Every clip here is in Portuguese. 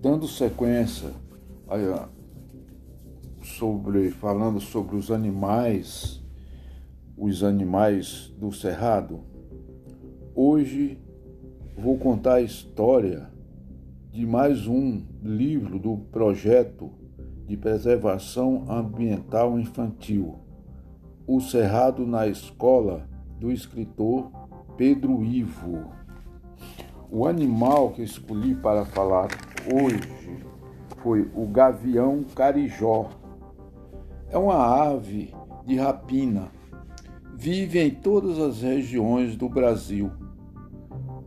dando sequência sobre falando sobre os animais, os animais do cerrado. Hoje vou contar a história de mais um livro do projeto de preservação ambiental infantil, O Cerrado na Escola, do escritor Pedro Ivo. O animal que escolhi para falar hoje foi o gavião carijó. É uma ave de rapina. Vive em todas as regiões do Brasil.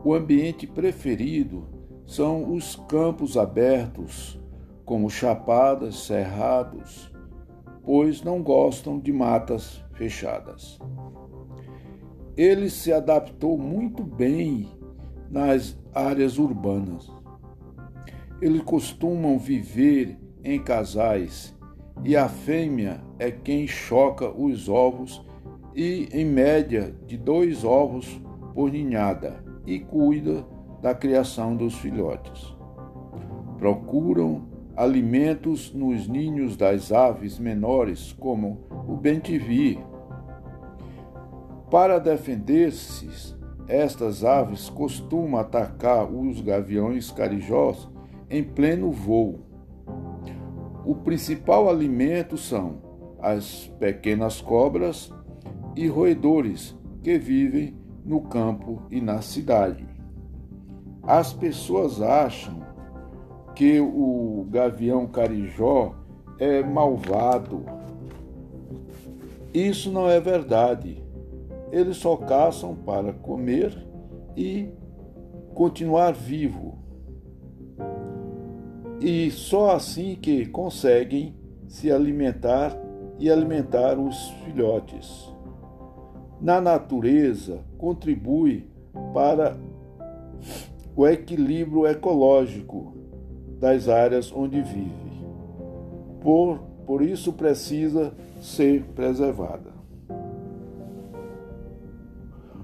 O ambiente preferido são os campos abertos, como chapadas, cerrados, pois não gostam de matas fechadas. Ele se adaptou muito bem nas áreas urbanas. Eles costumam viver em casais e a fêmea é quem choca os ovos e, em média, de dois ovos por ninhada e cuida da criação dos filhotes. Procuram alimentos nos ninhos das aves menores, como o bentivi. Para defender-se, estas aves costumam atacar os gaviões carijós em pleno voo. O principal alimento são as pequenas cobras e roedores que vivem no campo e na cidade. As pessoas acham que o gavião carijó é malvado. Isso não é verdade eles só caçam para comer e continuar vivo. E só assim que conseguem se alimentar e alimentar os filhotes. Na natureza, contribui para o equilíbrio ecológico das áreas onde vive. Por, por isso precisa ser preservada.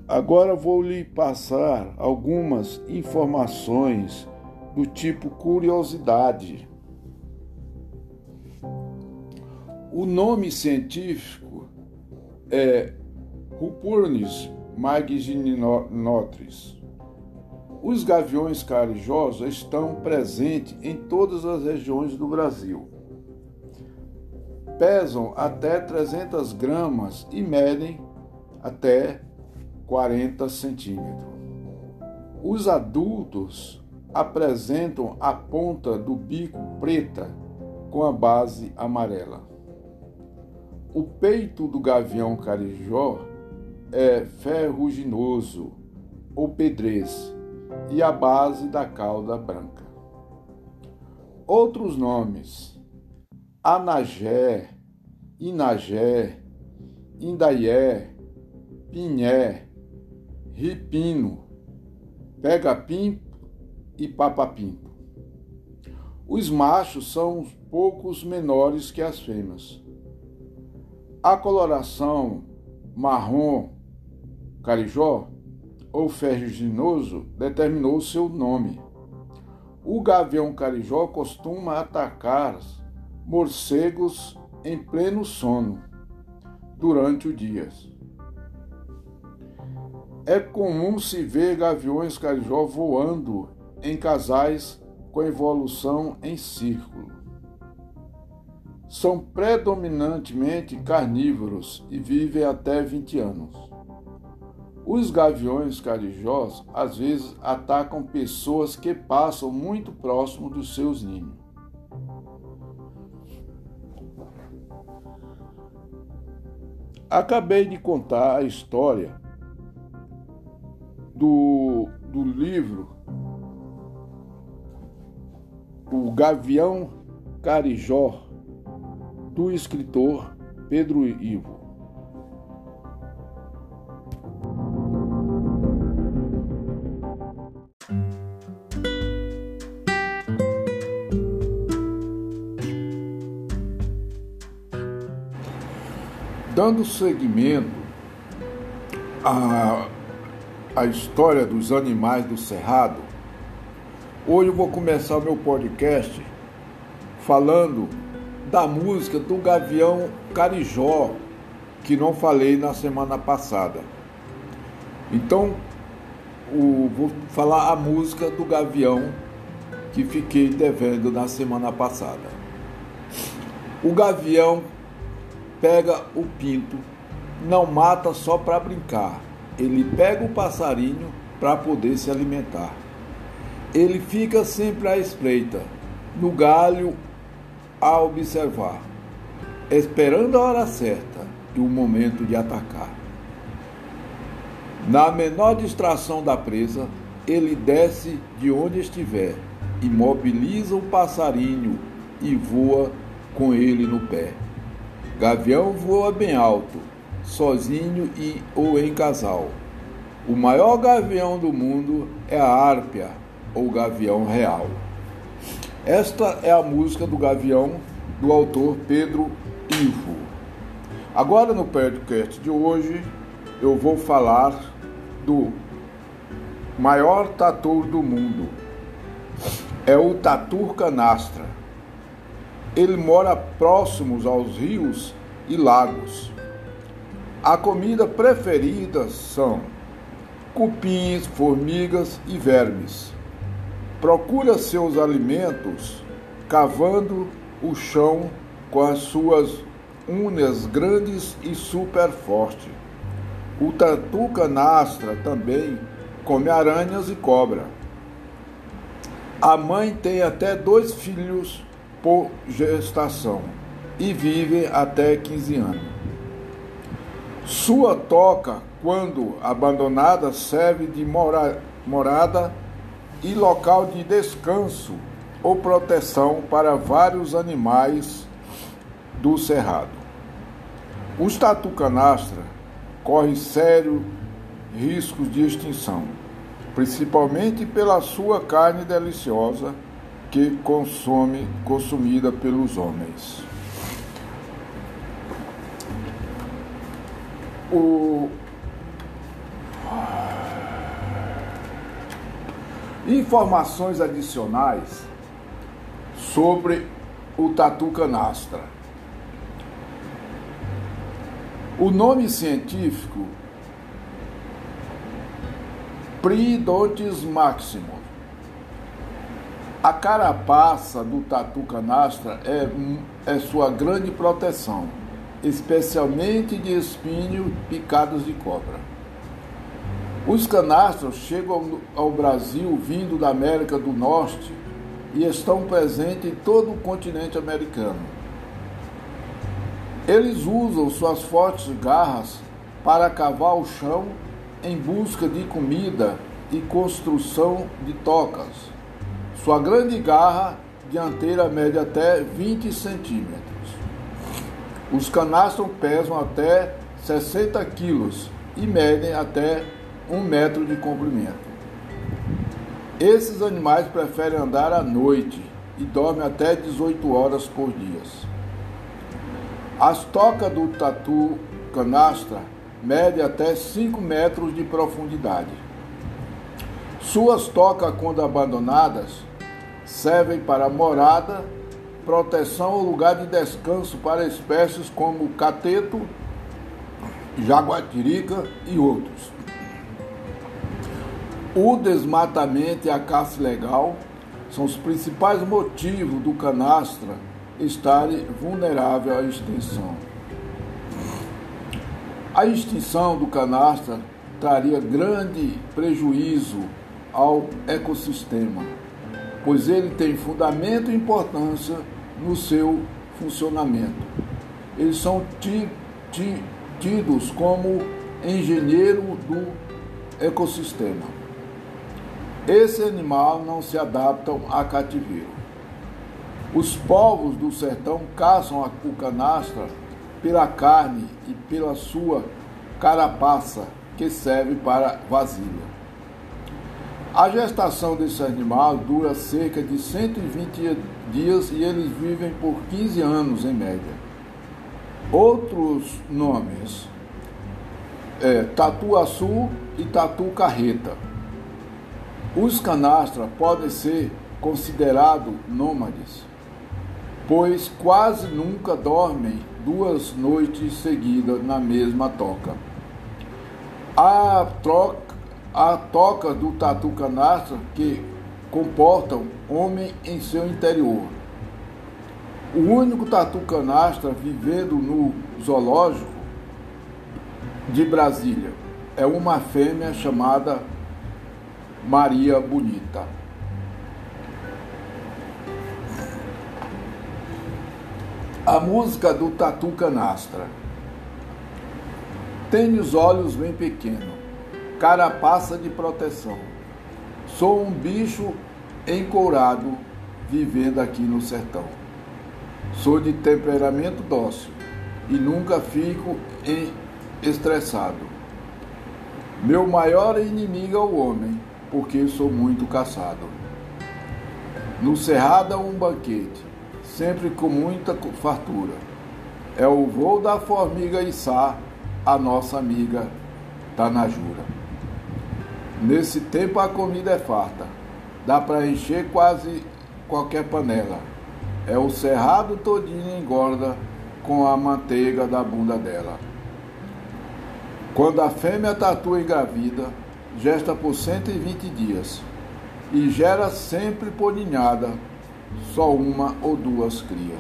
Agora vou lhe passar algumas informações do tipo curiosidade. O nome científico é Rupurnis magninotris. Os gaviões carijosos estão presentes em todas as regiões do Brasil. Pesam até 300 gramas e medem até 40 centímetros. Os adultos apresentam a ponta do bico preta com a base amarela. O peito do gavião carijó é ferruginoso ou pedrez e a base da cauda branca. Outros nomes: anagé, inagé, indaié, pinhé, ripino, pega-pim e papapinto. Os machos são poucos menores que as fêmeas. A coloração marrom carijó ou ferruginoso determinou seu nome. O gavião carijó costuma atacar morcegos em pleno sono durante o dia. É comum se ver gaviões carijó voando em casais com evolução em círculo. São predominantemente carnívoros e vivem até 20 anos. Os gaviões carijós às vezes atacam pessoas que passam muito próximo dos seus ninhos. Acabei de contar a história do, do livro O Gavião Carijó, do escritor Pedro Ivo. Dando seguimento a, a, história dos animais do Cerrado, Hoje eu vou começar o meu podcast falando da música do Gavião Carijó, que não falei na semana passada. Então, o, vou falar a música do Gavião que fiquei devendo na semana passada. O Gavião pega o pinto, não mata só para brincar. Ele pega o passarinho para poder se alimentar. Ele fica sempre à espreita, no galho a observar, esperando a hora certa e o momento de atacar. Na menor distração da presa, ele desce de onde estiver, imobiliza o passarinho e voa com ele no pé. Gavião voa bem alto, sozinho e ou em casal. O maior gavião do mundo é a árpia, ou gavião real. Esta é a música do gavião do autor Pedro Ivo. Agora no podcast de hoje eu vou falar do maior tatu do mundo. É o tatu canastra. Ele mora próximos aos rios e lagos. A comida preferida são cupins, formigas e vermes. Procura seus alimentos cavando o chão com as suas unhas grandes e super fortes. O tatu canastra também come aranhas e cobra. A mãe tem até dois filhos por gestação e vive até 15 anos. Sua toca, quando abandonada, serve de mora morada e local de descanso ou proteção para vários animais do cerrado. O tatu canastra corre sério riscos de extinção, principalmente pela sua carne deliciosa que consome consumida pelos homens. O informações adicionais sobre o tatu canastra. O nome científico Pridontis maximus. A carapaça do tatu canastra é, é sua grande proteção, especialmente de espinho picados de cobra. Os canastros chegam ao Brasil vindo da América do Norte e estão presentes em todo o continente americano. Eles usam suas fortes garras para cavar o chão em busca de comida e construção de tocas. Sua grande garra dianteira mede até 20 centímetros. Os canastros pesam até 60 quilos e medem até um metro de comprimento. Esses animais preferem andar à noite e dormem até 18 horas por dia. As tocas do tatu canastra medem até 5 metros de profundidade. Suas tocas, quando abandonadas, servem para morada, proteção ou lugar de descanso para espécies como cateto, jaguatirica e outros. O desmatamento e a caça ilegal são os principais motivos do canastra estar vulnerável à extinção. A extinção do canastra traria grande prejuízo ao ecossistema, pois ele tem fundamento e importância no seu funcionamento. Eles são tidos como engenheiro do ecossistema. Esse animal não se adaptam a cativeiro. Os povos do sertão caçam o canastra pela carne e pela sua carapaça, que serve para vasilha. A gestação desse animal dura cerca de 120 dias e eles vivem por 15 anos em média. Outros nomes é tatu-açu e tatu-carreta. Os canastras podem ser considerados nômades, pois quase nunca dormem duas noites seguidas na mesma toca. A, troca, a toca do tatu canastra que comportam homem em seu interior. O único tatu canastra vivendo no zoológico de Brasília é uma fêmea chamada Maria Bonita. A música do Tatu Canastra. Tenho os olhos bem pequenos, carapaça de proteção. Sou um bicho encourado vivendo aqui no sertão. Sou de temperamento dócil e nunca fico estressado. Meu maior inimigo é o homem, porque sou muito caçado. No cerrado um banquete, sempre com muita fartura. É o voo da formiga Içá, a nossa amiga Tanajura. Nesse tempo a comida é farta, dá para encher quase qualquer panela. É o cerrado todinho engorda com a manteiga da bunda dela. Quando a fêmea tatua engravida, gesta por 120 dias e gera sempre por ninhada, só uma ou duas crias.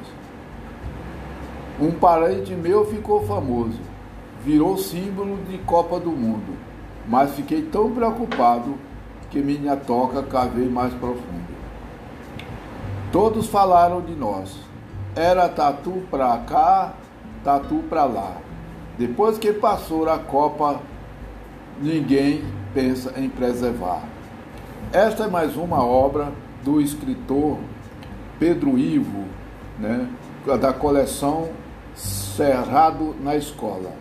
Um parente meu ficou famoso, virou símbolo de Copa do Mundo, mas fiquei tão preocupado que minha toca cavei mais profundo. Todos falaram de nós. Era tatu pra cá, tatu pra lá. Depois que passou a Copa, ninguém pensa em preservar. Esta é mais uma obra do escritor Pedro Ivo, né, da coleção Cerrado na Escola.